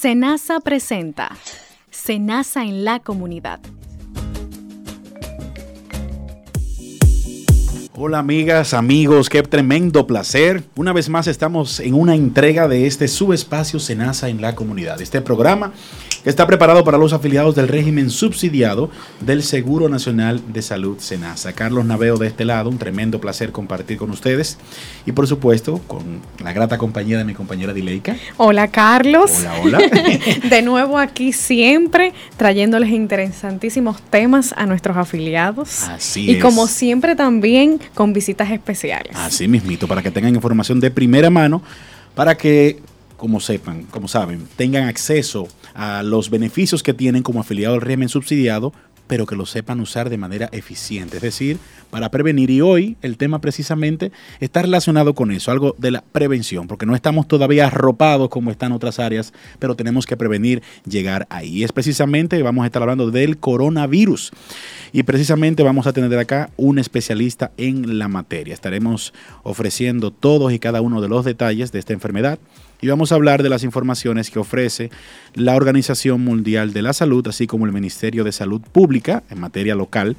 Senasa presenta Senasa en la comunidad. Hola amigas, amigos, qué tremendo placer. Una vez más estamos en una entrega de este subespacio Senasa en la comunidad. Este programa está preparado para los afiliados del régimen subsidiado del Seguro Nacional de Salud Senasa. Carlos Naveo de este lado, un tremendo placer compartir con ustedes y por supuesto con la grata compañía de mi compañera Dileika. Hola Carlos. Hola, hola. de nuevo aquí siempre trayéndoles interesantísimos temas a nuestros afiliados. Así y como siempre también con visitas especiales. Así mismito, para que tengan información de primera mano, para que como sepan, como saben, tengan acceso a los beneficios que tienen como afiliado al régimen subsidiado, pero que lo sepan usar de manera eficiente, es decir, para prevenir. Y hoy el tema precisamente está relacionado con eso, algo de la prevención, porque no estamos todavía arropados como están otras áreas, pero tenemos que prevenir llegar ahí. Y es precisamente, vamos a estar hablando del coronavirus. Y precisamente vamos a tener acá un especialista en la materia. Estaremos ofreciendo todos y cada uno de los detalles de esta enfermedad y vamos a hablar de las informaciones que ofrece la Organización Mundial de la Salud, así como el Ministerio de Salud Pública en materia local,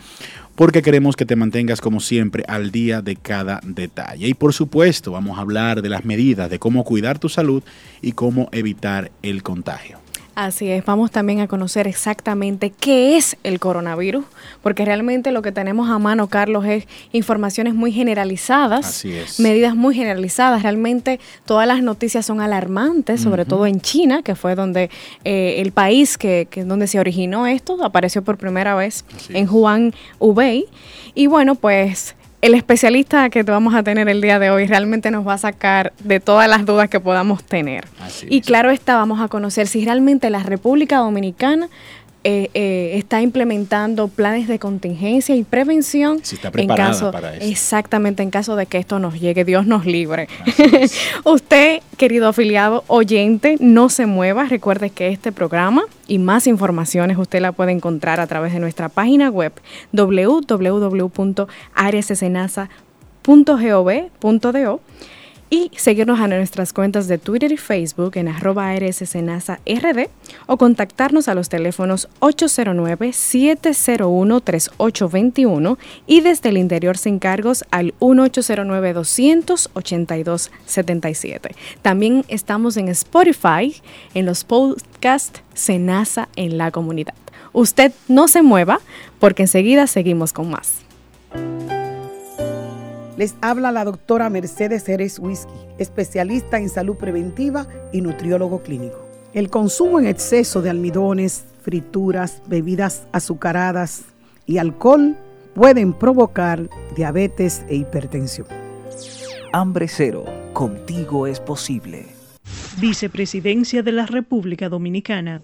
porque queremos que te mantengas como siempre al día de cada detalle. Y por supuesto vamos a hablar de las medidas de cómo cuidar tu salud y cómo evitar el contagio. Así es, vamos también a conocer exactamente qué es el coronavirus, porque realmente lo que tenemos a mano, Carlos, es informaciones muy generalizadas, Así es. medidas muy generalizadas. Realmente todas las noticias son alarmantes, sobre todo en China, que fue donde eh, el país que, que, donde se originó esto, apareció por primera vez Así en. Juan Hubei. Y bueno, pues el especialista que vamos a tener el día de hoy realmente nos va a sacar de todas las dudas que podamos tener. Así y es. claro está, vamos a conocer si realmente la República Dominicana eh, eh, está implementando planes de contingencia y prevención Si está en preparada caso, para eso. exactamente en caso de que esto nos llegue, Dios nos libre. Usted, querido afiliado oyente, no se mueva. Recuerde que este programa y más informaciones usted la puede encontrar a través de nuestra página web www.aresesenasa.gov.do y seguirnos a nuestras cuentas de Twitter y Facebook en arroba RD o contactarnos a los teléfonos 809-701-3821 y desde el interior sin cargos al 1809-282-77. También estamos en Spotify, en los podcasts Senasa en la comunidad. Usted no se mueva porque enseguida seguimos con más. Les habla la doctora Mercedes Jerez Whisky, especialista en salud preventiva y nutriólogo clínico. El consumo en exceso de almidones, frituras, bebidas azucaradas y alcohol pueden provocar diabetes e hipertensión. Hambre cero, contigo es posible. Vicepresidencia de la República Dominicana.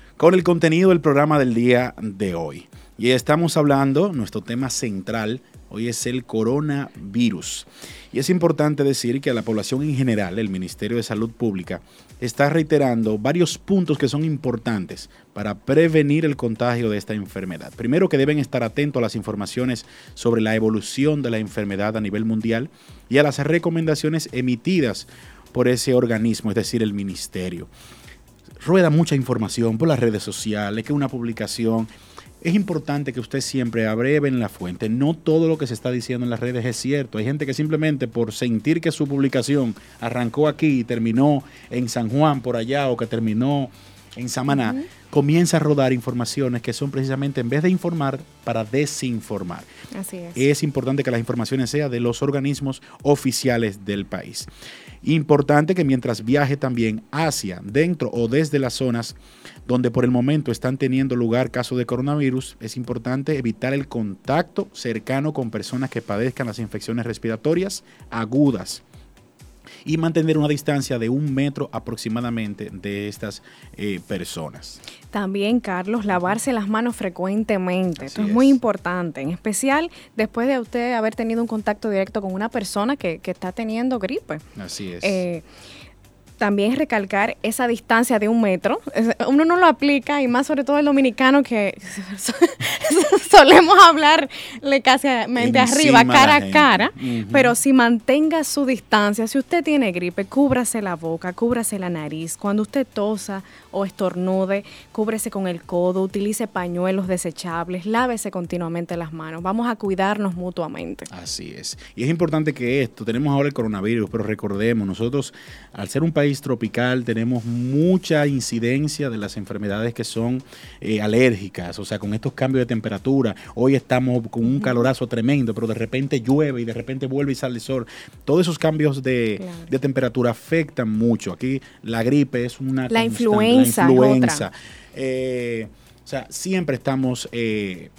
con el contenido del programa del día de hoy. Y estamos hablando, nuestro tema central hoy es el coronavirus. Y es importante decir que a la población en general, el Ministerio de Salud Pública está reiterando varios puntos que son importantes para prevenir el contagio de esta enfermedad. Primero que deben estar atentos a las informaciones sobre la evolución de la enfermedad a nivel mundial y a las recomendaciones emitidas por ese organismo, es decir, el ministerio rueda mucha información por las redes sociales, que una publicación. Es importante que usted siempre abreve en la fuente. No todo lo que se está diciendo en las redes es cierto. Hay gente que simplemente por sentir que su publicación arrancó aquí y terminó en San Juan por allá o que terminó en Samaná, comienza a rodar informaciones que son precisamente en vez de informar para desinformar. Así es. Es importante que las informaciones sean de los organismos oficiales del país. Importante que mientras viaje también hacia, dentro o desde las zonas donde por el momento están teniendo lugar casos de coronavirus, es importante evitar el contacto cercano con personas que padezcan las infecciones respiratorias agudas y mantener una distancia de un metro aproximadamente de estas eh, personas. También, Carlos, lavarse las manos frecuentemente. Esto es, muy importante, en especial después de usted haber tenido un contacto directo con una persona que, que está teniendo gripe. Así es. Eh, también recalcar esa distancia de un metro. Uno no lo aplica y más sobre todo el dominicano que solemos hablarle casi arriba, cara a cara, pero si mantenga su distancia, si usted tiene gripe, cúbrase la boca, cúbrase la nariz. Cuando usted tosa o estornude, cúbrese con el codo, utilice pañuelos desechables, lávese continuamente las manos. Vamos a cuidarnos mutuamente. Así es. Y es importante que esto, tenemos ahora el coronavirus, pero recordemos, nosotros al ser un país tropical tenemos mucha incidencia de las enfermedades que son eh, alérgicas, o sea, con estos cambios de temperatura. Hoy estamos con un calorazo tremendo, pero de repente llueve y de repente vuelve y sale el sol. Todos esos cambios de, temperatura afectan mucho. Aquí la gripe es una... La influenza. La influenza. Eh, o sea, siempre estamos... Eh,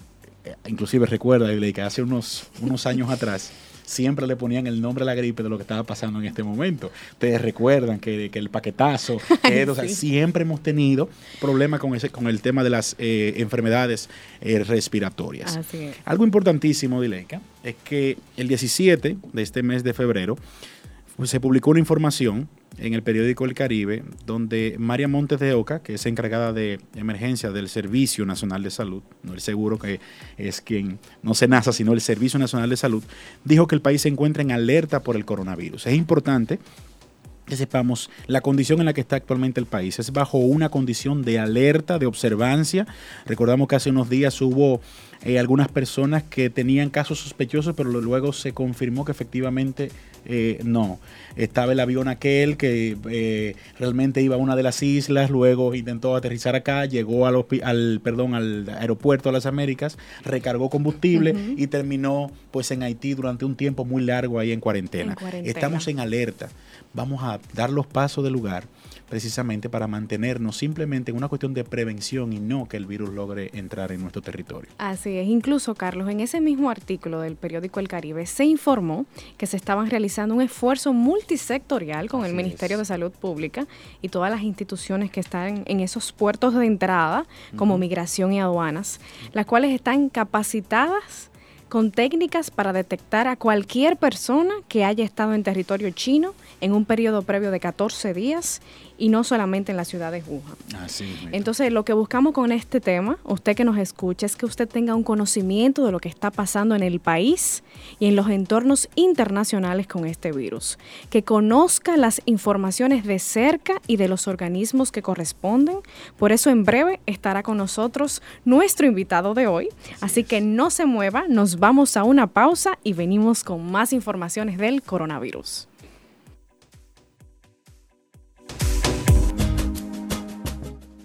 inclusive recuerda que hace unos, unos años atrás siempre le ponían el nombre a la gripe de lo que estaba pasando en este momento. Ustedes recuerdan que, el paquetazo, siempre hemos tenido problemas con, ese, con el tema de las eh, enfermedades eh, respiratorias. Algo importantísimo, Dileika, es que el 17 de este mes de febrero se publicó una información en el periódico El Caribe, donde María Montes de Oca, que es encargada de emergencia del Servicio Nacional de Salud, no el seguro que es quien no se NASA, sino el Servicio Nacional de Salud, dijo que el país se encuentra en alerta por el coronavirus. Es importante que sepamos la condición en la que está actualmente el país. Es bajo una condición de alerta, de observancia. Recordamos que hace unos días hubo eh, algunas personas que tenían casos sospechosos, pero luego se confirmó que efectivamente eh, no. Estaba el avión aquel que eh, realmente iba a una de las islas, luego intentó aterrizar acá, llegó al, al, perdón, al aeropuerto de las Américas, recargó combustible y terminó pues en Haití durante un tiempo muy largo ahí en cuarentena. Estamos en alerta. Vamos a dar los pasos del lugar precisamente para mantenernos simplemente en una cuestión de prevención y no que el virus logre entrar en nuestro territorio. Así es, incluso Carlos, en ese mismo artículo del periódico El Caribe se informó que se estaban realizando un esfuerzo multisectorial con el Ministerio de Salud Pública y todas las instituciones que están en esos puertos de entrada, como migración y aduanas, las cuales están capacitadas con técnicas para detectar a cualquier persona que haya estado en territorio chino en un periodo previo de 14 días y no solamente en la ciudad de Wuhan. Entonces, lo que buscamos con este tema, usted que nos escucha, es que usted tenga un conocimiento de lo que está pasando en el país y en los entornos internacionales con este virus, que conozca las informaciones de cerca y de los organismos que corresponden. Por eso, en breve estará con nosotros nuestro invitado de hoy. Así que no se mueva, nos vamos a una pausa y venimos con más informaciones del coronavirus.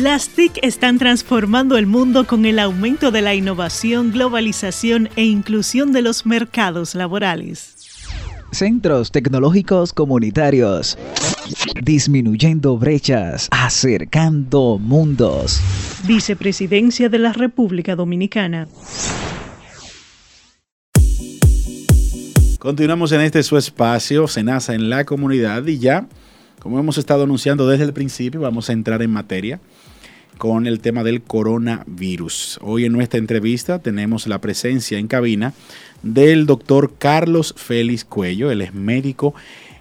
Las TIC están transformando el mundo con el aumento de la innovación, globalización e inclusión de los mercados laborales. Centros Tecnológicos Comunitarios Disminuyendo brechas, acercando mundos. Vicepresidencia de la República Dominicana. Continuamos en este su espacio, Senasa en la comunidad y ya, como hemos estado anunciando desde el principio, vamos a entrar en materia con el tema del coronavirus. Hoy en nuestra entrevista tenemos la presencia en cabina del doctor Carlos Félix Cuello, él es médico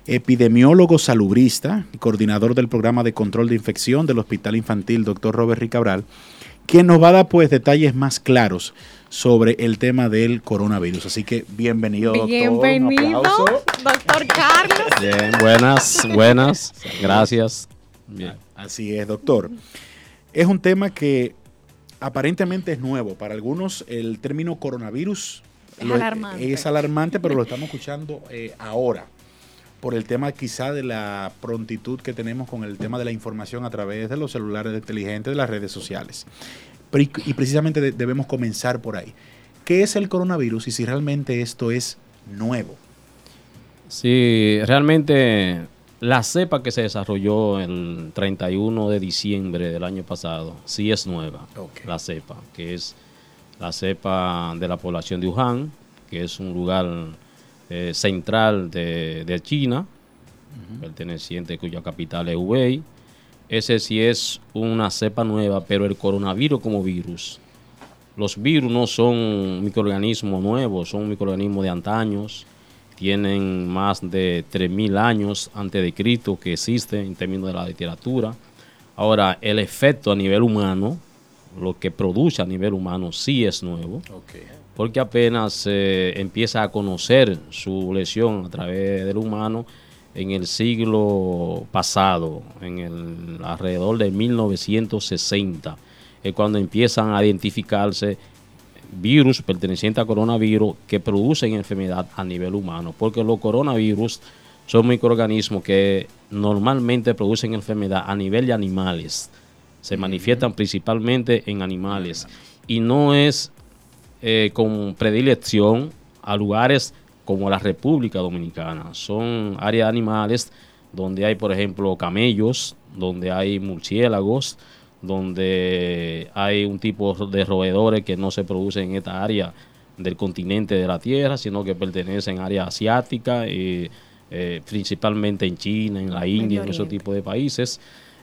epidemiólogo salubrista y coordinador del programa de control de infección del Hospital Infantil Dr. Robert Ricabral, quien nos va a dar pues detalles más claros sobre el tema del coronavirus. Así que bienvenido, doctor. Bienvenido, doctor Carlos. Bien, buenas, buenas. Gracias. Bien. Así es, doctor. Es un tema que aparentemente es nuevo. Para algunos el término coronavirus es, alarmante. es alarmante, pero lo estamos escuchando eh, ahora por el tema quizá de la prontitud que tenemos con el tema de la información a través de los celulares inteligentes, de las redes sociales. Y precisamente debemos comenzar por ahí. ¿Qué es el coronavirus y si realmente esto es nuevo? Sí, realmente la cepa que se desarrolló el 31 de diciembre del año pasado sí es nueva. La cepa, que es la cepa de la población de Wuhan, que es un lugar eh, central de, China, perteneciente cuya capital es Hubei. Ese sí es una cepa nueva, pero el coronavirus como virus. Los virus no son microorganismos nuevos, son microorganismos de antaños, tienen más de 3.000 años antes de Cristo que existen en términos de la literatura. Ahora, el efecto a nivel humano, lo que produce a nivel humano, sí es nuevo porque apenas se empieza a conocer su lesión a través del humano en el siglo pasado, en el alrededor de 1960, es cuando empiezan a identificarse virus pertenecientes a coronavirus que producen enfermedad a nivel humano, porque los coronavirus son microorganismos que normalmente producen enfermedad a nivel de animales, se manifiestan principalmente en animales. Y no es eh, con predilección a lugares como la República Dominicana. Son áreas animales donde hay, por ejemplo, camellos, donde hay murciélagos, donde hay un tipo de roedores que no se producen en esta área del continente de la Tierra, sino que pertenecen a áreas asiáticas, y, eh, principalmente en China, en la India, en esos tipos de países.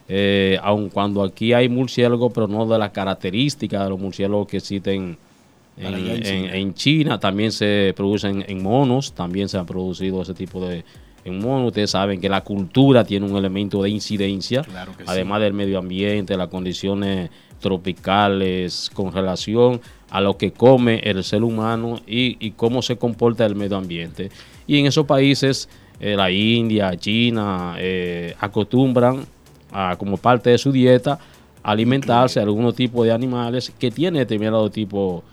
Eh, aun cuando aquí hay murciélagos, pero no de las características de los murciélagos que existen en, China. también se producen en monos, también se ha producido ese tipo de en monos. Ustedes saben que la cultura tiene un elemento de incidencia, además del medio ambiente, las condiciones tropicales con relación a lo que come el ser humano y, cómo se comporta el medio ambiente. Y en esos países, eh, la India, China, eh, acostumbran a, como parte de su dieta alimentarse de algunos tipos de animales que tienen determinado tipo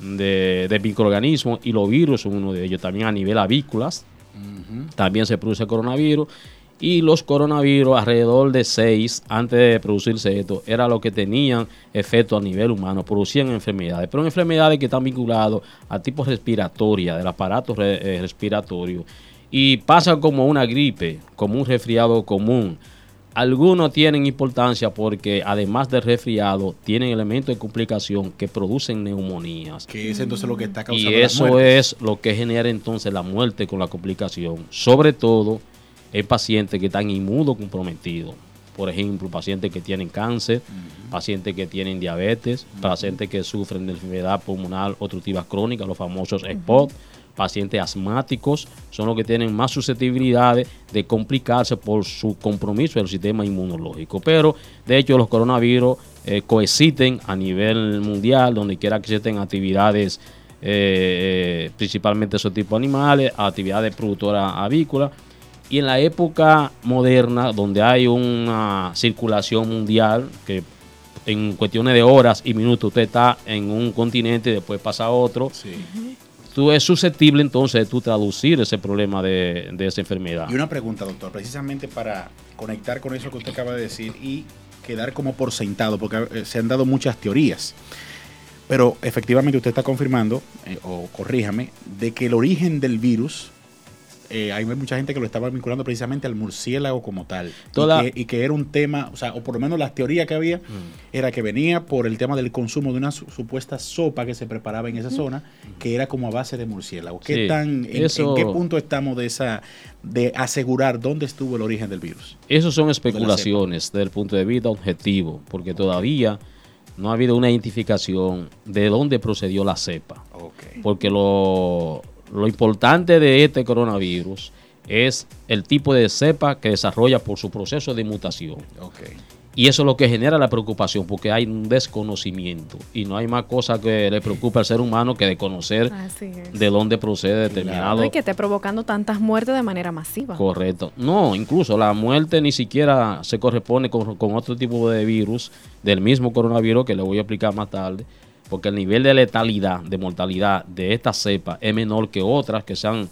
de, microorganismos y los virus son uno de ellos. También a nivel avícolas, también se produce coronavirus. Y los coronavirus, alrededor de seis, antes de producirse esto, era lo que tenían efecto a nivel humano, producían enfermedades, pero enfermedades que están vinculadas a tipos respiratorios, del aparato eh, respiratorio. Y pasa como una gripe, como un resfriado común algunos tienen importancia porque además del resfriado tienen elementos de complicación que producen neumonías. Que es entonces lo que está causando Y eso es lo que genera entonces la muerte con la complicación, sobre todo en pacientes que están inmunocomprometidos. Por ejemplo, pacientes que tienen cáncer, pacientes que tienen diabetes, pacientes que sufren de enfermedad pulmonar obstructiva crónica, los famosos EPOC pacientes asmáticos son los que tienen más susceptibilidades de complicarse por su compromiso del sistema inmunológico. Pero, de hecho, los coronavirus eh, coexisten a nivel mundial, donde quiera que existen actividades, eh, eh, principalmente esos tipos de animales, actividades productoras avícolas. Y en la época moderna, donde hay una circulación mundial, que en cuestiones de horas y minutos usted está en un continente y después pasa a otro, sí tú es susceptible entonces de tú traducir ese problema de, esa enfermedad. Y una pregunta, doctor, precisamente para conectar con eso que usted acaba de decir y quedar como por sentado, porque eh, se han dado muchas teorías. Pero efectivamente usted está confirmando, eh, o corríjame, de que el origen del virus eh, hay mucha gente que lo estaba vinculando precisamente al murciélago como tal. Toda- y, que, y que era un tema, o sea, o por lo menos la teoría que había, era que venía por el tema del consumo de una su- supuesta sopa que se preparaba en esa zona, que era como a base de murciélago. ¿Qué Sí, tan, en, eso- en qué punto estamos de esa, de asegurar dónde estuvo el origen del virus? Eso son especulaciones desde el punto de vista objetivo, porque todavía no ha habido una identificación de dónde procedió la cepa. Porque lo, lo importante de este coronavirus es el tipo de cepa que desarrolla por su proceso de mutación. Y eso es lo que genera la preocupación, porque hay un desconocimiento. Y no hay más cosa que le preocupa al ser humano que de conocer Así es. de dónde procede determinado y que esté provocando tantas muertes de manera masiva. Correcto. No, incluso la muerte ni siquiera se corresponde con, con otro tipo de virus del mismo coronavirus que le voy a explicar más tarde, porque el nivel de letalidad, de mortalidad de esta cepa es menor que otras que se han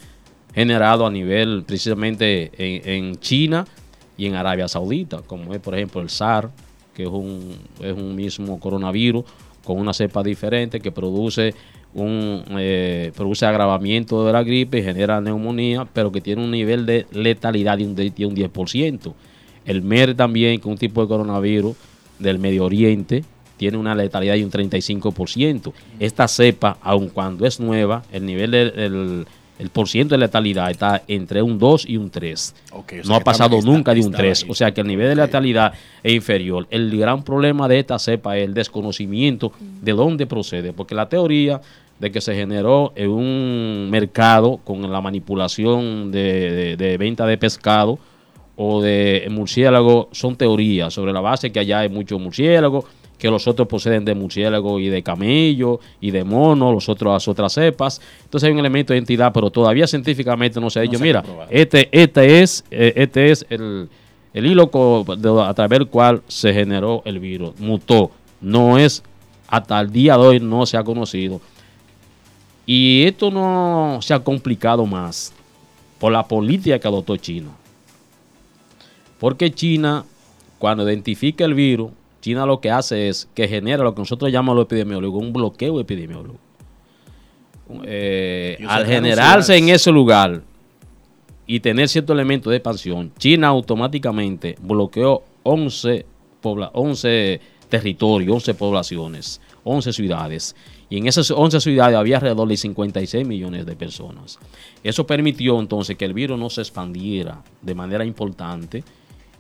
generado a nivel precisamente en, China y en Arabia Saudita, como es por ejemplo el SAR, que es un, mismo coronavirus con una cepa diferente que produce un eh, produce agravamiento de la gripe y genera neumonía, pero que tiene un nivel de letalidad de un, de un 10%. El MER también, que es un tipo de coronavirus del Medio Oriente, tiene una letalidad de un 35%. Esta cepa, aun cuando es nueva, el nivel del el, el por ciento de letalidad está entre un 2 y un 3. Ok, o sea, no ha pasado está- nunca de un estaba 3. ahí. O sea que el nivel de letalidad es inferior. El gran problema de esta cepa es el desconocimiento de dónde procede. Porque la teoría de que se generó en un mercado con la manipulación de, de- de venta de pescado o de murciélago son teorías sobre la base que allá hay muchos murciélagos, que los otros proceden de murciélago y de camello y de mono, los otros las otras cepas. Entonces hay un elemento de identidad, pero todavía científicamente no se ha dicho, mira, este, este es, eh, este es el, el hilo a través del cual se generó el virus, mutó. No es, hasta el día de hoy no se ha conocido. Y esto no se ha complicado más por la política que adoptó China. Porque China, cuando identifica el virus, China lo que hace es que genera lo que nosotros llamamos los epidemiólogos, un bloqueo epidemiológico. Eh, al generarse en ese lugar y tener cierto elemento de expansión, China automáticamente bloqueó 11, pobla 11 territorios, 11 poblaciones, 11 ciudades. Y en esas 11 ciudades había alrededor de 56 millones de personas. Eso permitió entonces que el virus no se expandiera de manera importante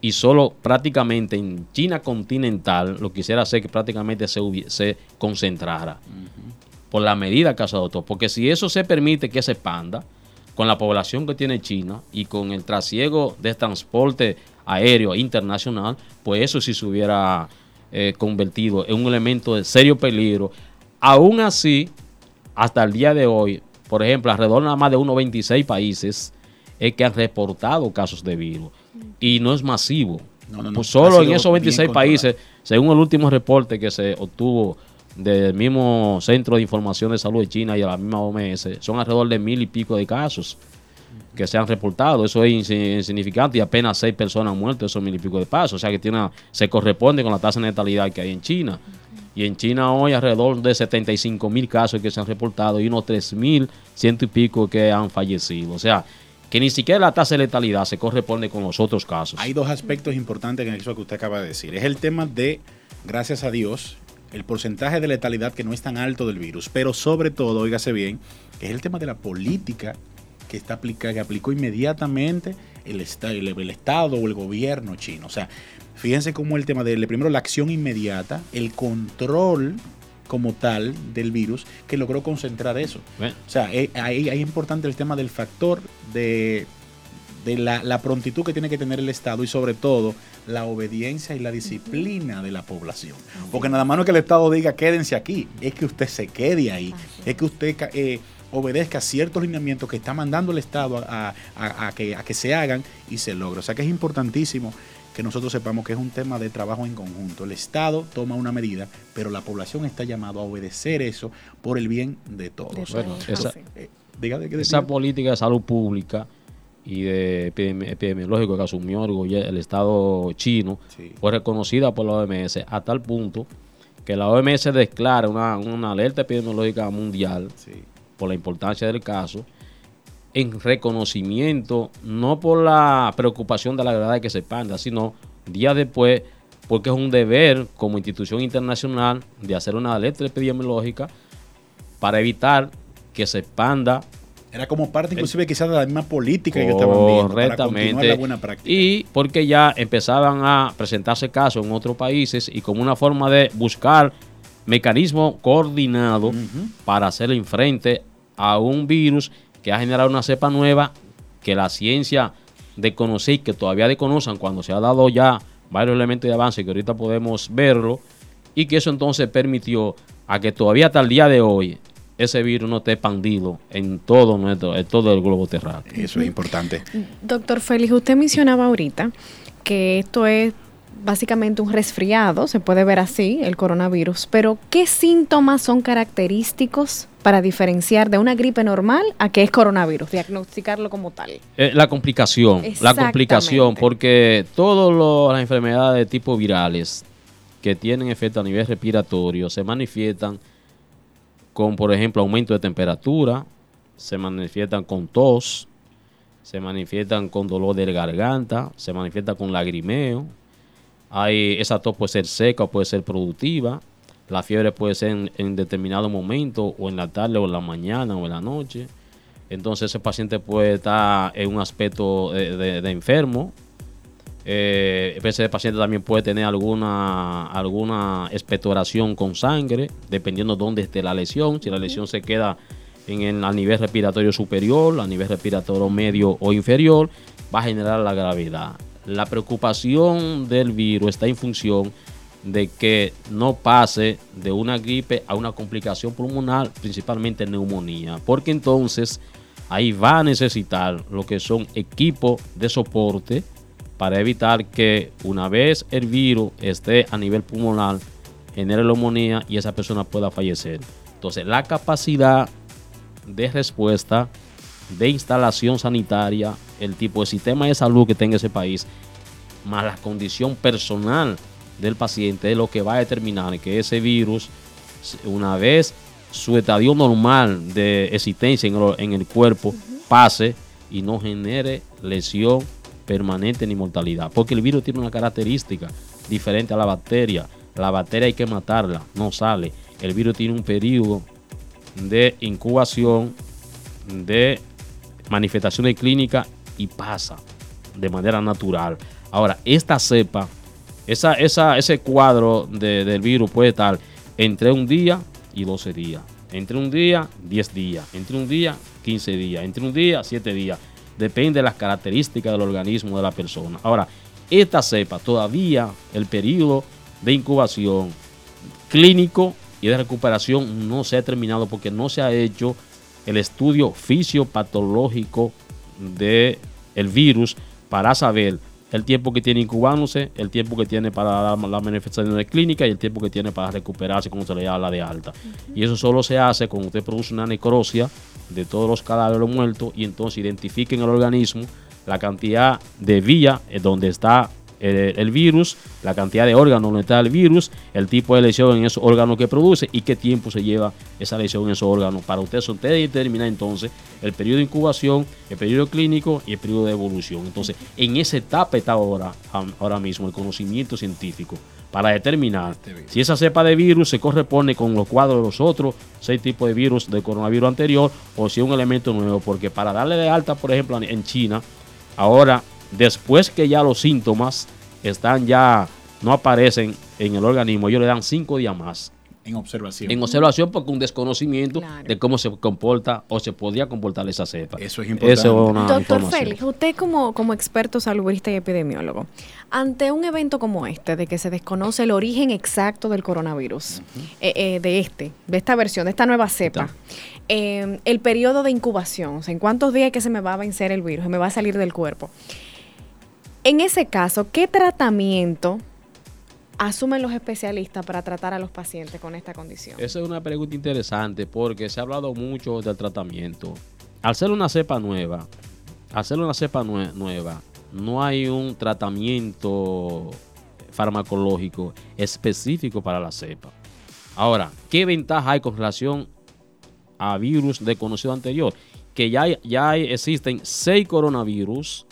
y solo prácticamente en China continental lo quisiera hacer que prácticamente se, se concentrara por la medida que se adoptó. Porque si eso se permite que se expanda con la población que tiene China y con el trasiego de transporte aéreo internacional, pues eso sí se hubiera eh, convertido en un elemento de serio peligro. Aún así, hasta el día de hoy, por ejemplo, alrededor nada más de unos 26 países es que han reportado casos de virus. Y no es masivo. No, no, no. Pues solo en esos bien 26 controlado. países, según el último reporte que se obtuvo del mismo Centro de Información de Salud de China y de la misma OMS, son alrededor de mil y pico de casos que se han reportado. Eso es insi- insignificante y apenas seis personas han muerto esos mil y pico de pasos. O sea que tiene una- se corresponde con la tasa de natalidad que hay en China. Y en China hoy alrededor de 75 mil casos que se han reportado y unos 3 mil ciento y pico que han fallecido. O sea, que ni siquiera la tasa de letalidad se corresponde con los otros casos. Hay dos aspectos importantes en eso que usted acaba de decir. Es el tema de, gracias a Dios, el porcentaje de letalidad que no es tan alto del virus, pero sobre todo, óigase bien, es el tema de la política que está aplicada, que aplicó inmediatamente el- el Estado o el gobierno chino. O sea, fíjense cómo el tema de primero la acción inmediata, el control como tal del virus, que logró concentrar eso. Bueno, O sea, eh, ahí es importante el tema del factor de, de la, la prontitud que tiene que tener el Estado y sobre todo la obediencia y la disciplina de la población. Porque nada más no es que el Estado diga quédense aquí, es que usted se quede ahí, es que usted eh, obedezca ciertos lineamientos que está mandando el Estado a, a- a que, a que se hagan y se logre. O sea que es importantísimo que nosotros sepamos que es un tema de trabajo en conjunto. El Estado toma una medida, pero la población está llamado a obedecer eso por el bien de todos. De Bueno, esa-. Eh, esa política de salud pública y de epidemi- epidemiológico que asumió el, Estado chino Sí. fue reconocida por la OMS a tal punto que la OMS declara una, una alerta epidemiológica mundial Sí. por la importancia del caso en reconocimiento, no por la preocupación de la verdad de que se expanda, sino día después, porque es un deber como institución internacional de hacer una alerta epidemiológica para evitar que se expanda. Era como parte inclusive quizás de la misma política que estaban viendo para continuar la buena práctica. Y porque ya empezaban a presentarse casos en otros países y como una forma de buscar mecanismo coordinado para hacerle frente a un virus que ha generado una cepa nueva que la ciencia desconoce y que todavía desconocen cuando se ha dado ya varios elementos de avance que ahorita podemos verlo y que eso entonces permitió a que todavía hasta el día de hoy ese virus no esté expandido en todo nuestro, en todo el globo terráqueo. Eso es importante. Doctor Félix, usted mencionaba ahorita que esto es básicamente un resfriado, se puede ver así, el coronavirus, pero ¿qué síntomas son característicos para diferenciar de una gripe normal a que es coronavirus, diagnosticarlo como tal? Eh, la complicación, la complicación, porque todas las enfermedades de tipo virales que tienen efecto a nivel respiratorio se manifiestan con, por ejemplo, aumento de temperatura, se manifiestan con tos, se manifiestan con dolor de garganta, se manifiestan con lagrimeo. Hay, esa tos puede ser seca o puede ser productiva. La fiebre puede ser en, determinado momento, o en la tarde, o en la mañana, o en la noche. Entonces ese paciente puede estar en un aspecto de enfermo, eh, ese paciente también puede tener alguna, alguna expectoración con sangre, dependiendo dónde esté la lesión. Si la lesión se queda en el, a nivel respiratorio superior, a nivel respiratorio medio o inferior, va a generar la gravedad. La preocupación del virus está en función de que no pase de una gripe a una complicación pulmonar, principalmente neumonía, porque entonces ahí va a necesitar lo que son equipos de soporte para evitar que una vez el virus esté a nivel pulmonar, genere neumonía y esa persona pueda fallecer. Entonces, la capacidad de respuesta, de instalación sanitaria, el tipo de sistema de salud que tenga ese país, más la condición personal del paciente es lo que va a determinar que ese virus, una vez su estadio normal de existencia en el, cuerpo pase y no genere lesión permanente ni mortalidad. Porque el virus tiene una característica diferente a la bacteria. La bacteria hay que matarla, no sale. El virus tiene un periodo de incubación, de manifestaciones clínicas y pasa de manera natural. Ahora, esta cepa, esa, esa, ese cuadro del virus puede estar entre un día y 12 días. Entre un día, 10 días. Entre un día, 15 días. Entre un día, 7 días depende de las características del organismo de la persona. Ahora, esta cepa todavía el periodo de incubación clínico y de recuperación no se ha terminado porque no se ha hecho el estudio fisiopatológico del el virus para saber el tiempo que tiene incubándose, el tiempo que tiene para dar las manifestaciones clínicas y el tiempo que tiene para recuperarse cuando se le da la de alta. Y eso solo se hace cuando usted produce una necrosia de todos los cadáveres muertos y entonces identifiquen el organismo la cantidad de vía donde está el, virus, la cantidad de órganos donde está el virus, el tipo de lesión en esos órganos que produce y qué tiempo se lleva esa lesión en esos órganos. Para usted, usted determina entonces el periodo de incubación, el periodo clínico y el periodo de evolución. Entonces, en esa etapa está ahora, ahora mismo el conocimiento científico para determinar este si esa cepa de virus se corresponde con los cuadros de los otros seis tipos de virus de coronavirus anterior o si es un elemento nuevo. Porque para darle de alta, por ejemplo, en China, ahora Después que ya los síntomas están ya, no aparecen en el organismo, ellos le dan cinco días más. En observación. En observación porque un desconocimiento de cómo se comporta o se podía comportar esa cepa. Eso es importante. Doctor Félix, usted como, como experto saludista y epidemiólogo, ante un evento como este, de que se desconoce el origen exacto del coronavirus, eh, eh, de este, de esta versión, de esta nueva cepa, eh, el periodo de incubación, o sea, en cuántos días que se me va a vencer el virus, se me va a salir del cuerpo. En ese caso, ¿qué tratamiento asumen los especialistas para tratar a los pacientes con esta condición? Esa es una pregunta interesante porque se ha hablado mucho del tratamiento. Al ser una cepa nueva, ser una cepa nueva, no hay un tratamiento farmacológico específico para la cepa. Ahora, ¿qué ventaja hay con relación a virus desconocido anterior? que ya, ya existen seis coronavirus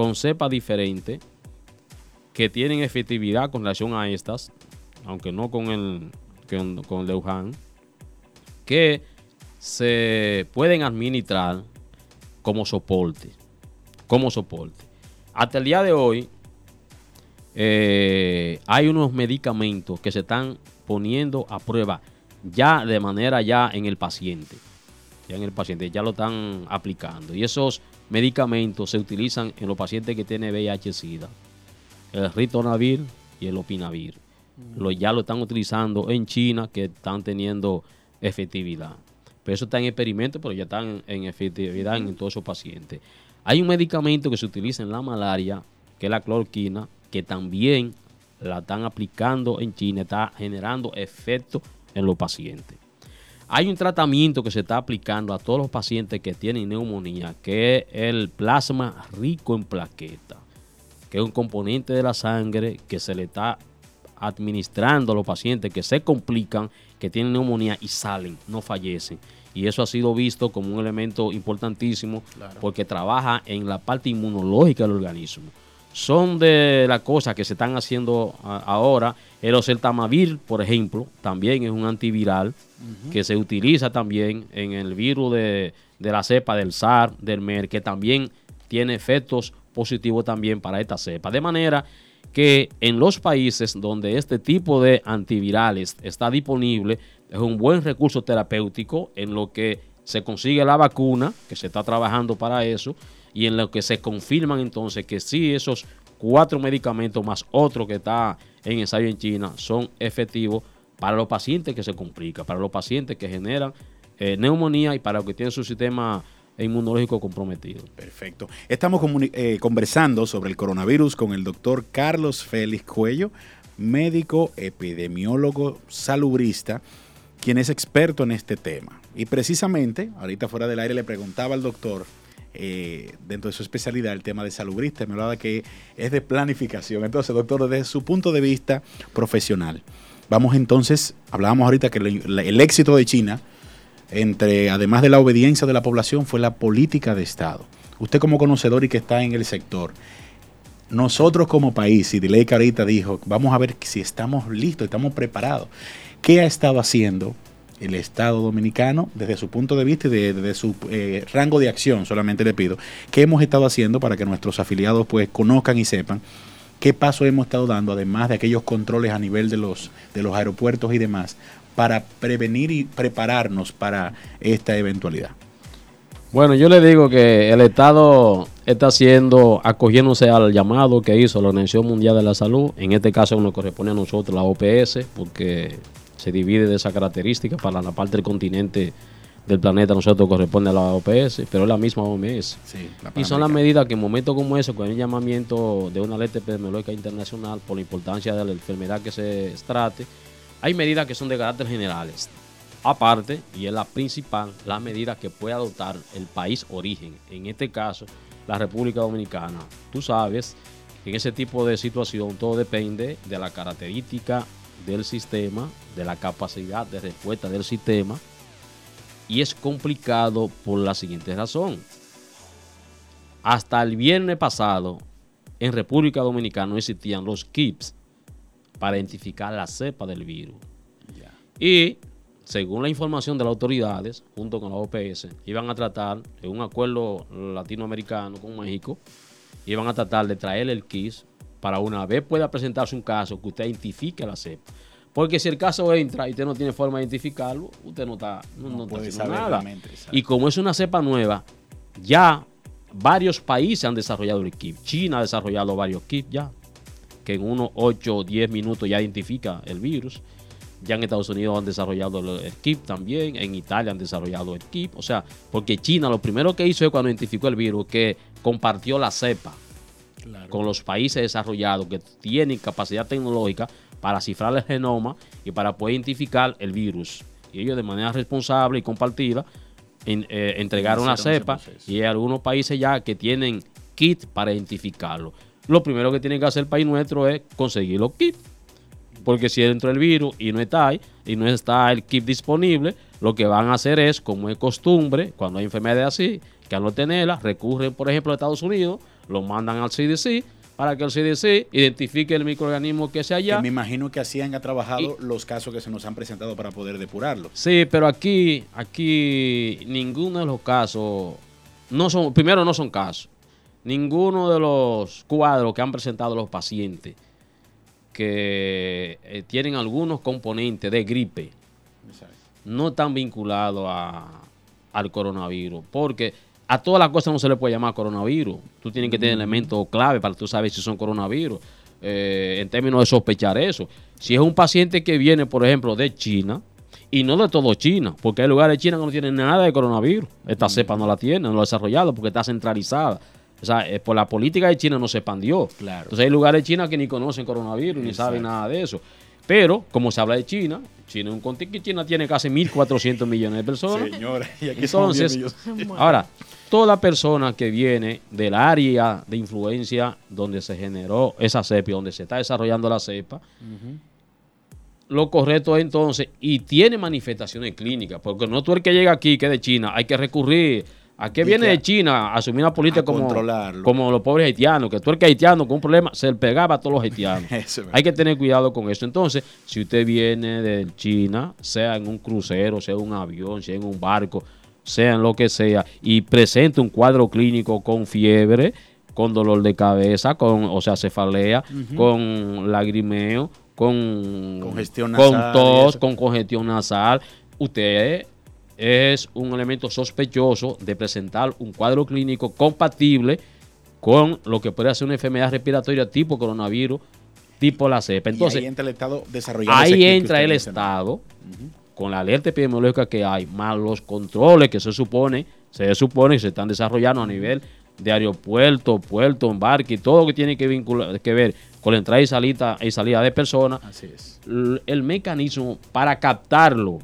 con cepas diferentes que tienen efectividad con relación a estas, aunque no con el, con, con Wuhan, que se pueden administrar como soporte. Como soporte. Hasta el día de hoy, eh, hay unos medicamentos que se están poniendo a prueba ya de manera ya en el paciente. Ya en el paciente, ya lo están aplicando. Y esos medicamentos se utilizan en los pacientes que tienen VIH-Sida. El ritonavir y el opinavir. Lo, ya lo están utilizando en China, que están teniendo efectividad. Pero eso está en experimento, pero ya están en efectividad en todos esos pacientes. Hay un medicamento que se utiliza en la malaria, que es la clorquina, que también la están aplicando en China, está generando efectos en los pacientes. Hay un tratamiento que se está aplicando a todos los pacientes que tienen neumonía, que es el plasma rico en plaqueta, que es un componente de la sangre que se le está administrando a los pacientes que se complican, que tienen neumonía y salen, no fallecen. Y eso ha sido visto como un elemento importantísimo porque trabaja en la parte inmunológica del organismo son de las cosas que se están haciendo ahora. El oseltamivir, por ejemplo, también es un antiviral que se utiliza también en el virus de, la cepa del SAR, del MER, que también tiene efectos positivos también para esta cepa. De manera que en los países donde este tipo de antivirales está disponible, es un buen recurso terapéutico en lo que se consigue la vacuna, que se está trabajando para eso, y en lo que se confirman entonces que sí esos cuatro medicamentos más otro que está en ensayo en China son efectivos para los pacientes que se complican, para los pacientes que generan eh, neumonía y para los que tienen su sistema inmunológico comprometido. Perfecto. Estamos eh, conversando sobre el coronavirus con el doctor Carlos Félix Cuello, médico, epidemiólogo, salubrista, quien es experto en este tema. Y precisamente, ahorita fuera del aire le preguntaba al doctor eh, dentro de su especialidad el tema de salubrista, me hablaba que es de planificación. Entonces, doctor, desde su punto de vista profesional, vamos entonces, hablábamos ahorita que el, éxito de China, entre además de la obediencia de la población, fue la política de Estado. Usted como conocedor y que está en el sector, nosotros como país, y Diley ahorita dijo, vamos a ver si estamos listos, estamos preparados. ¿Qué ha estado haciendo el Estado dominicano, desde su punto de vista y desde su eh, rango de acción, solamente le pido, qué hemos estado haciendo para que nuestros afiliados pues conozcan y sepan qué paso hemos estado dando, además de aquellos controles a nivel de los, de los aeropuertos y demás, para prevenir y prepararnos para esta eventualidad. Bueno, yo le digo que el Estado está haciendo, acogiéndose al llamado que hizo la Organización Mundial de la Salud, en este caso nos corresponde a nosotros la OPS, porque se divide de esa característica. Para la parte del continente del planeta nosotros corresponde a la OPS, pero es la misma OMS. y son las medidas que en momentos como ese, con el llamamiento de una alerta epidemiológica internacional por la importancia de la enfermedad que se trate, hay medidas que son de carácter generales. Aparte, y es la principal, la medida que puede adoptar el país origen, en este caso la República Dominicana. Tú sabes que en ese tipo de situación todo depende de la característica del sistema, de la capacidad de respuesta del sistema. Y es complicado por la siguiente razón. Hasta el viernes pasado, en República Dominicana no existían los kits para identificar la cepa del virus. Y según la información de las autoridades, junto con la OPS, iban a tratar, en un acuerdo latinoamericano con México, iban a tratar de traer el kit para una vez pueda presentarse un caso que usted identifique la cepa. Porque si el caso entra y usted no tiene forma de identificarlo, usted no está, no, puede saber nada. Y como es una cepa nueva, ya varios países han desarrollado el kit. China ha desarrollado varios kits ya, que en unos 8 o 10 minutos ya identifica el virus. Ya en Estados Unidos han desarrollado el kit también, en Italia han desarrollado el kit. O sea, porque China lo primero que hizo es cuando identificó el virus, que compartió la cepa con los países desarrollados que tienen capacidad tecnológica para cifrar el genoma y para poder identificar el virus. Y ellos de manera responsable y compartida eh, entregaron la cepa y hay algunos países ya que tienen kit para identificarlo. Lo primero que tiene que hacer el país nuestro es conseguir los kits. porque si entra el virus y no está ahí, y no está el kit disponible, lo que van a hacer es, como es costumbre, cuando hay enfermedades así, que al no tenerlas, recurren, por ejemplo, a Estados Unidos, lo mandan al CDC para que el CDC identifique el microorganismo que sea allá. Que me imagino que así han trabajado los casos que se nos han presentado para poder depurarlo. Sí, pero aquí, aquí ninguno de los casos, no son, primero no son casos. Ninguno de los cuadros que han presentado los pacientes que eh, tienen algunos componentes de gripe no están vinculados a, al coronavirus, porque a todas las cosas no se le puede llamar coronavirus. Tú tienes que tener elementos clave para tú saber si son coronavirus. Eh, en términos de sospechar eso. Si es un paciente que viene, por ejemplo, de China, y no de todo China, porque hay lugares de China que no tienen nada de coronavirus. Esta cepa no la tiene, no lo ha desarrollado porque está centralizada. O sea, eh, por la política de China no se expandió. Claro. Entonces hay lugares de China que ni conocen coronavirus, ni saben nada de eso. Pero, como se habla de China, China es un continente China tiene casi 1.400 millones de personas. Señora, y aquí Entonces, ahora, toda persona que viene del área de influencia donde se generó esa cepa, donde se está desarrollando la cepa, lo correcto es entonces, y tiene manifestaciones clínicas, porque no tú el que llega aquí, que es de China, hay que recurrir ¿A qué viene de China a asumir una política como, como los pobres haitianos? Que tú el que haitiano con un problema se le pegaba a todos los haitianos. Hay que tener cuidado con eso. Entonces, si usted viene de China, sea en un crucero, sea en un avión, sea en un barco, sea en lo que sea, y presente un cuadro clínico con fiebre, con dolor de cabeza, con, o sea, cefalea, con lagrimeo, con, congestión con tos, con congestión nasal, usted es un elemento sospechoso de presentar un cuadro clínico compatible con lo que puede ser una enfermedad respiratoria tipo coronavirus, tipo la cepa. Entonces, ahí entra el Estado desarrollando. Ahí entra el Estado con la alerta epidemiológica que hay, más los controles que se supone, se supone que se están desarrollando a nivel de aeropuerto, puerto, embarque y todo lo que tiene que, vincular, que ver con la entrada y salida, y salida de personas. Así es. El mecanismo para captarlo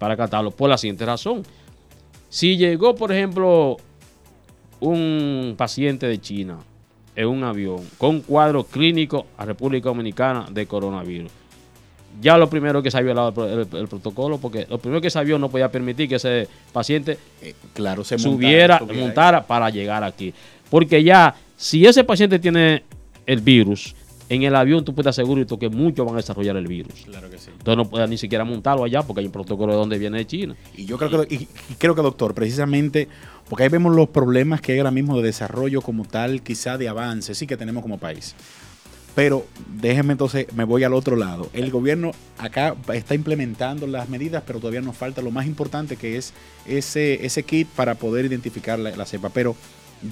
para catarlo por la siguiente razón. Si llegó, por ejemplo, un paciente de China en un avión con cuadro clínico a República Dominicana de coronavirus, ya lo primero que se ha violado el, protocolo, porque lo primero que se no podía permitir que ese paciente eh, claro, se subiera, montara para llegar aquí. Porque ya, si ese paciente tiene el virus, en el avión tú puedes asegurar que muchos van a desarrollar el virus. Claro que sí. Entonces no puedes ni siquiera montarlo allá porque hay un protocolo de donde viene de China. Y yo creo que, creo que doctor, precisamente, porque ahí vemos los problemas que hay ahora mismo de desarrollo como tal, quizá de avance, sí que tenemos como país. Pero déjenme entonces, me voy al otro lado. El gobierno acá está implementando las medidas, pero todavía nos falta lo más importante que es ese, ese kit para poder identificar la, la cepa. Pero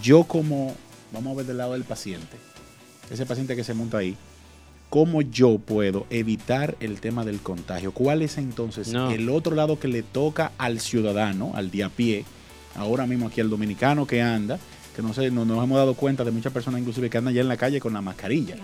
yo como, vamos a ver del lado del paciente ese paciente que se monta ahí, ¿cómo yo puedo evitar el tema del contagio? ¿Cuál es entonces el otro lado que le toca al ciudadano, al día a pie, ahora mismo aquí al dominicano que anda? Que no sé, no, nos hemos dado cuenta de muchas personas inclusive que andan ya en la calle con la mascarilla.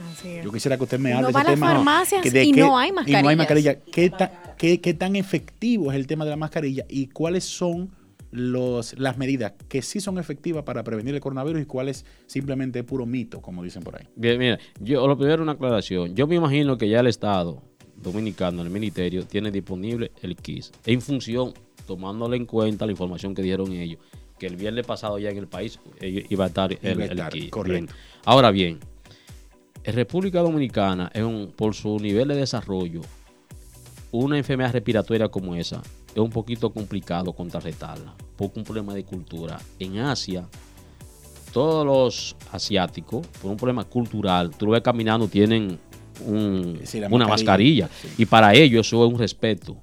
Yo quisiera que usted me hable de ese tema. y, no hay mascarilla. y no hay mascarilla. ¿Qué, ¿Qué tan efectivo es el tema de la mascarilla y cuáles son los, las medidas que sí son efectivas para prevenir el coronavirus y cuáles simplemente puro mito, como dicen por ahí. Bien, mira, yo lo primero una aclaración. Yo me imagino que ya el Estado dominicano, el ministerio, tiene disponible el KIS en función, tomándole en cuenta la información que dieron ellos, que el viernes pasado ya en el país iba a estar el. Correcto. Ahora bien, en República Dominicana, es un, por su nivel de desarrollo, una enfermedad respiratoria como esa es un poquito complicado contrarrestarla, porque un problema de cultura. En Asia, todos los asiáticos, por un problema cultural, tú lo ves caminando, tienen una mascarilla. Y para ellos eso es un respeto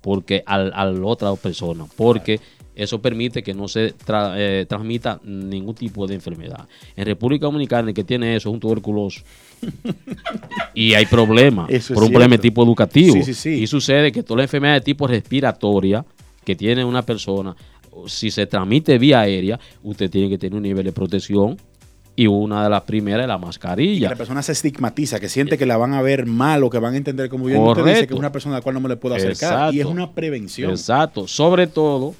porque al, a la otra persona, porque eso permite que no se eh, transmita ningún tipo de enfermedad. En República Dominicana el que tiene eso es un tuberculoso. y hay problemas por un problema de tipo educativo. Y sucede que toda la enfermedad de tipo respiratoria que tiene una persona, si se transmite vía aérea, usted tiene que tener un nivel de protección y una de las primeras es la mascarilla. la persona se estigmatiza, que siente que la van a ver mal o que van a entender como bien usted dice que es una persona a la cual no me le puedo acercar y es una prevención. Exacto, sobre todo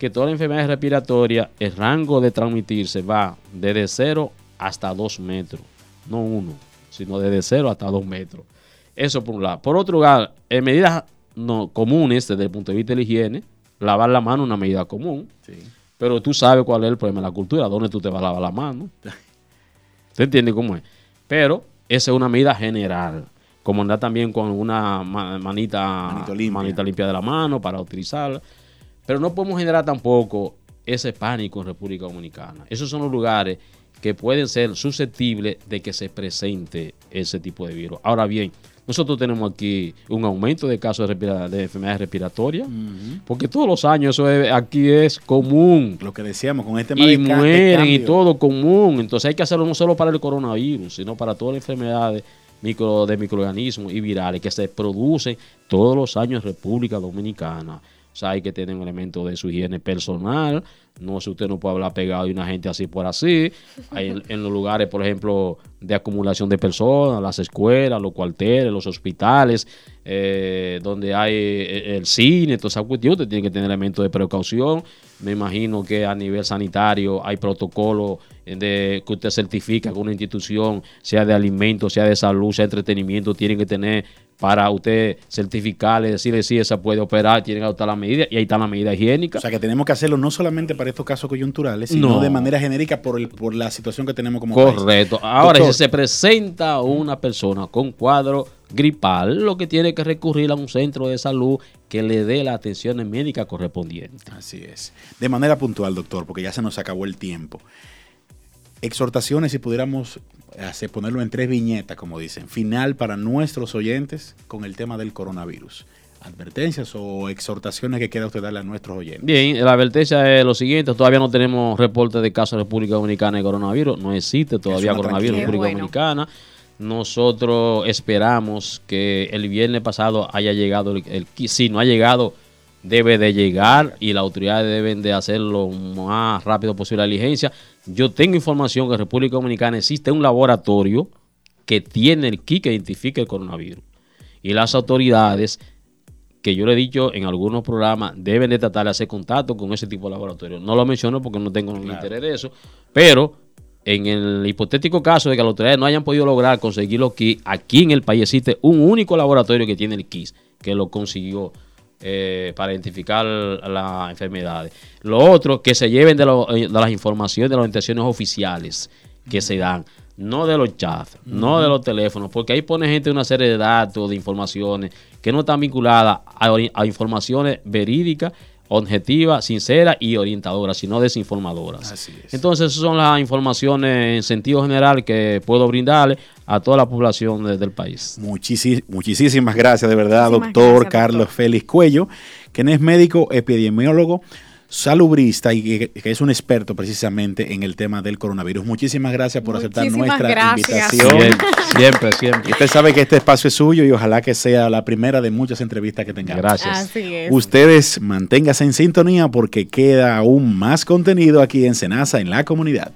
que toda la enfermedad respiratoria, el rango de transmitirse va desde 0 hasta 2 metros, no uno, sino desde 0 hasta 2 metros. Eso por un lado. Por otro lado, en medidas no, comunes desde el punto de vista de la higiene, lavar la mano es una medida común. Pero tú sabes cuál es el problema de la cultura, dónde tú te vas a lavar la mano. ¿Te entiendes cómo es? Pero esa es una medida general. Como andar también con una manita, manita limpia de la mano para utilizarla. Pero no podemos generar tampoco ese pánico en República Dominicana. Esos son los lugares que pueden ser susceptibles de que se presente ese tipo de virus. Ahora bien, nosotros tenemos aquí un aumento de casos de, enfermedades respiratorias, porque todos los años eso aquí es común. Lo que decíamos con este Y mueren y todo común. Entonces hay que hacerlo no solo para el coronavirus, sino para todas las enfermedades micro, de microorganismos y virales que se producen todos los años en República Dominicana. O sea, hay que tener un elemento de su higiene personal. No sé, usted no puede hablar pegado de una gente así por así. Hay en, los lugares, por ejemplo, de acumulación de personas, las escuelas, los cuarteles, los hospitales, eh, donde hay eh, el cine, toda esa cuestión, usted tiene que tener elementos de precaución. Me imagino que a nivel sanitario hay protocolos de, que usted certifica que una institución, sea de alimentos, sea de salud, sea de entretenimiento, tiene que tener para usted certificarle, decirle si esa puede operar, tiene que adoptar la medida y ahí está la medida higiénica. O sea que tenemos que hacerlo no solamente para estos casos coyunturales, sino de manera genérica por, el, por la situación que tenemos como Correcto. Ahora, si se presenta una persona con cuadro gripal, lo que tiene que recurrir a un centro de salud que le dé la atención médica correspondiente. Así es. De manera puntual, doctor, porque ya se nos acabó el tiempo. Exhortaciones, si pudiéramos hacer, ponerlo en tres viñetas, como dicen, final para nuestros oyentes con el tema del coronavirus. ¿Advertencias o exhortaciones que queda usted darle a nuestros oyentes? Bien, la advertencia es lo siguiente, todavía no tenemos reporte de casos en República Dominicana de coronavirus, no existe todavía coronavirus en República Dominicana. Nosotros esperamos que el viernes pasado haya llegado, el, si no ha llegado, debe de llegar y las autoridades deben de hacerlo más rápido posible la diligencia. Yo tengo información que en República Dominicana existe un laboratorio que tiene el kit que identifica el coronavirus. Y las autoridades, que yo le he dicho en algunos programas, deben de tratar de hacer contacto con ese tipo de laboratorio. No lo menciono porque no tengo ningún interés de eso, pero en el hipotético caso de que las autoridades no hayan podido lograr conseguir los kits, aquí en el país existe un único laboratorio que tiene el kit, que lo consiguió eh, para identificar las enfermedades. Lo otro, que se lleven de, eh, las informaciones de las orientaciones oficiales que se dan, no de los chats, no de los teléfonos, porque ahí pone gente una serie de datos, de informaciones que no están vinculadas a informaciones verídicas objetiva, sincera y orientadora, sino desinformadoras. Así es. Entonces, esas son las informaciones en sentido general que puedo brindarle a toda la población del país. muchísimas gracias, de verdad, doctor Carlos Félix Cuello, quien es médico epidemiólogo salubrista y que, es un experto precisamente en el tema del coronavirus. Muchísimas gracias por aceptar nuestra invitación. Siempre, siempre, usted sabe que este espacio es suyo y ojalá que sea la primera de muchas entrevistas que tengamos. Gracias. Ustedes manténganse en sintonía porque queda aún más contenido aquí en Senasa en la comunidad.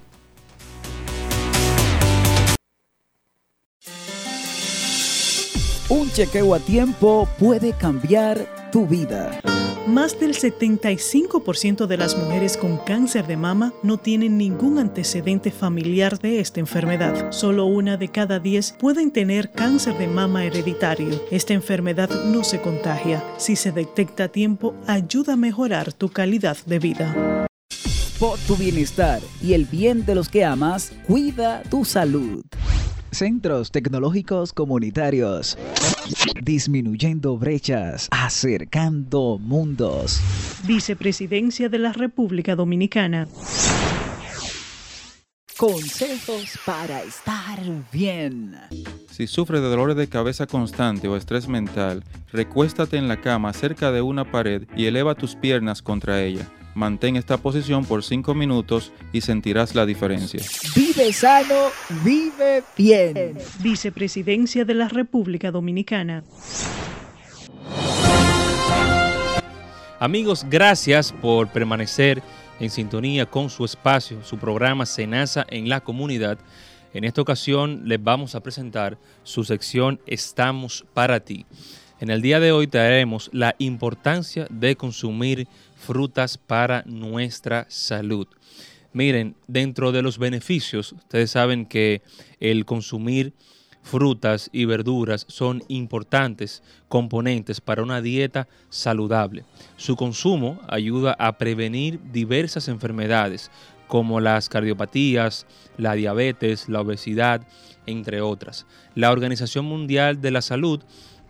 Un chequeo a tiempo puede cambiar tu vida. Más del 75% de las mujeres con cáncer de mama no tienen ningún antecedente familiar de esta enfermedad. Solo una de cada 10 pueden tener cáncer de mama hereditario. Esta enfermedad no se contagia. Si se detecta a tiempo, ayuda a mejorar tu calidad de vida. Por tu bienestar y el bien de los que amas, cuida tu salud. Centros Tecnológicos Comunitarios. Disminuyendo brechas, acercando mundos. Vicepresidencia de la República Dominicana. Consejos para estar bien. Si sufres de dolores de cabeza constante o estrés mental, recuéstate en la cama cerca de una pared y eleva tus piernas contra ella. Mantén esta posición por 5 minutos y sentirás la diferencia. Vive sano, vive bien. Vicepresidencia de la República Dominicana. Amigos, gracias por permanecer en sintonía con su espacio, su programa Senasa en la comunidad. En esta ocasión les vamos a presentar su sección Estamos para ti. En el día de hoy traeremos la importancia de consumir frutas para nuestra salud. Miren, dentro de los beneficios, ustedes saben que el consumir frutas y verduras son importantes componentes para una dieta saludable. Su consumo ayuda a prevenir diversas enfermedades como las cardiopatías, la diabetes, la obesidad, entre otras. La Organización Mundial de la Salud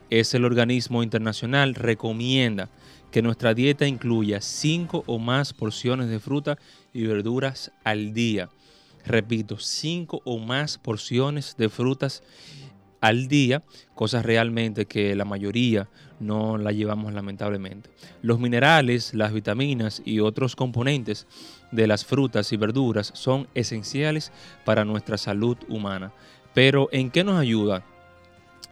es el organismo internacional, recomienda que nuestra dieta incluya 5 o más porciones de fruta y verduras al día. Repito, 5 o más porciones de frutas al día, cosas realmente que la mayoría no la llevamos lamentablemente. Los minerales, las vitaminas y otros componentes de las frutas y verduras son esenciales para nuestra salud humana. Pero ¿en qué nos ayuda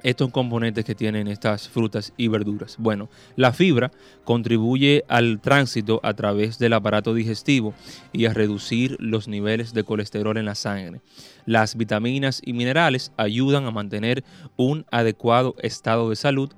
estos componentes que tienen estas frutas y verduras? Bueno, la fibra contribuye al tránsito a través del aparato digestivo y a reducir los niveles de colesterol en la sangre. Las vitaminas y minerales ayudan a mantener un adecuado estado de salud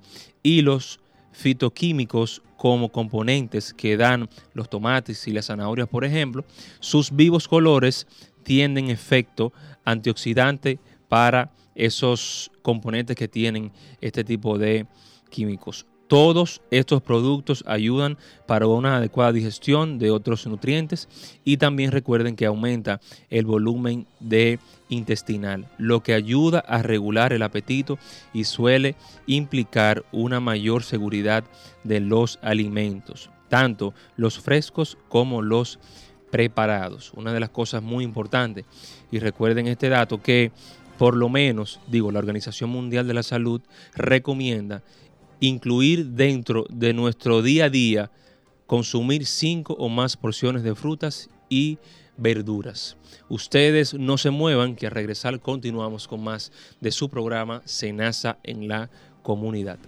y los fitoquímicos como componentes que dan los tomates y las zanahorias, por ejemplo, sus vivos colores tienen efecto antioxidante para esos componentes que tienen este tipo de químicos. Todos estos productos ayudan para una adecuada digestión de otros nutrientes y también recuerden que aumenta el volumen de intestinal, lo que ayuda a regular el apetito y suele implicar una mayor seguridad de los alimentos, tanto los frescos como los preparados. Una de las cosas muy importantes, y recuerden este dato, que por lo menos, digo, la Organización Mundial de la Salud recomienda incluir dentro de nuestro día a día consumir cinco o más porciones de frutas y verduras. Ustedes no se muevan, que al regresar continuamos con más de su programa Senasa en la comunidad.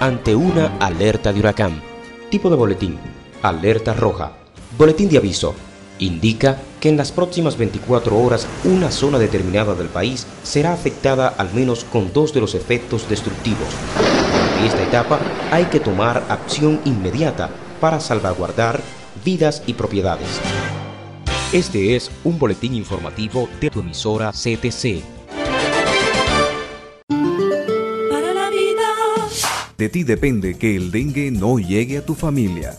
Ante una alerta de huracán, tipo de boletín, alerta roja, boletín de aviso, indica que en las próximas 24 horas una zona determinada del país será afectada al menos con dos de los efectos destructivos. En esta etapa hay que tomar acción inmediata para salvaguardar vidas y propiedades. Este es un boletín informativo de tu emisora CTC. Para la vida. De ti depende que el dengue no llegue a tu familia.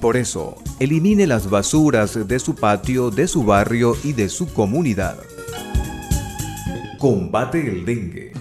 Por eso, elimine las basuras de su patio, de su barrio y de su comunidad. Combate el dengue.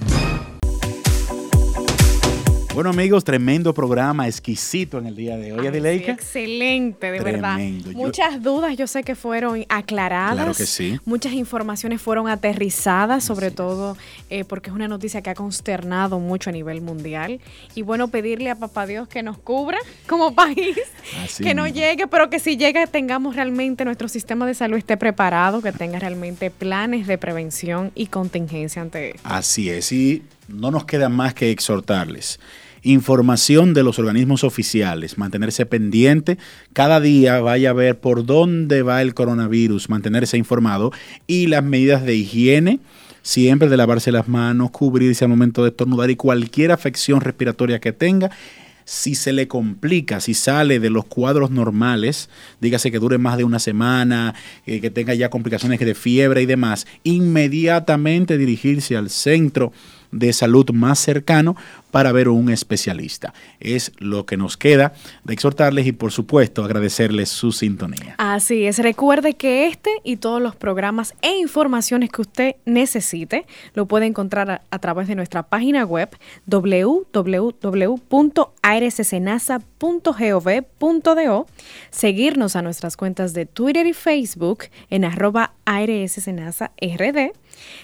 Bueno amigos, tremendo programa, exquisito en el día de hoy, Adileika. excelente, de verdad. Tremendo. Yo- Muchas dudas yo sé que fueron aclaradas. Claro que sí. Muchas informaciones fueron aterrizadas, sobre todo eh, porque es una noticia que ha consternado mucho a nivel mundial. Y bueno, pedirle a Papá Dios que nos cubra como país, Así que no mismo. llegue, pero que si llega tengamos realmente nuestro sistema de salud esté preparado, que tenga realmente planes de prevención y contingencia ante esto. Así es, y no nos queda más que exhortarles. Información de los organismos oficiales, mantenerse pendiente, cada día vaya a ver por dónde va el coronavirus, mantenerse informado y las medidas de higiene, siempre de lavarse las manos, cubrirse al momento de estornudar y cualquier afección respiratoria que tenga. Si se le complica, si sale de los cuadros normales, dígase que dure más de una semana, eh, que tenga ya complicaciones de fiebre y demás, inmediatamente dirigirse al centro de salud más cercano para ver un especialista. Es lo que nos queda de exhortarles y por supuesto agradecerles su sintonía. Así es, recuerde que este y todos los programas e informaciones que usted necesite lo puede encontrar a, través de nuestra página web www.arssenasa.gov.do, seguirnos a nuestras cuentas de Twitter y Facebook en arroba RD,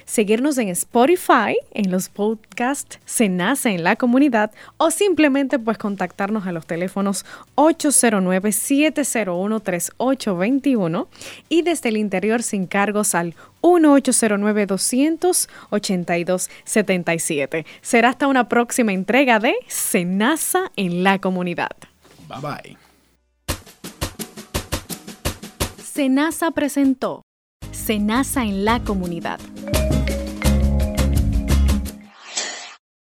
seguirnos en Spotify, en los podcasts Senasa en la comunidad o simplemente pues contactarnos a los teléfonos 809-701-3821 y desde el interior sin cargos al 1-809-282-77. Será hasta una próxima entrega de Senasa en la comunidad. Bye bye. Senasa presentó Senasa en la comunidad.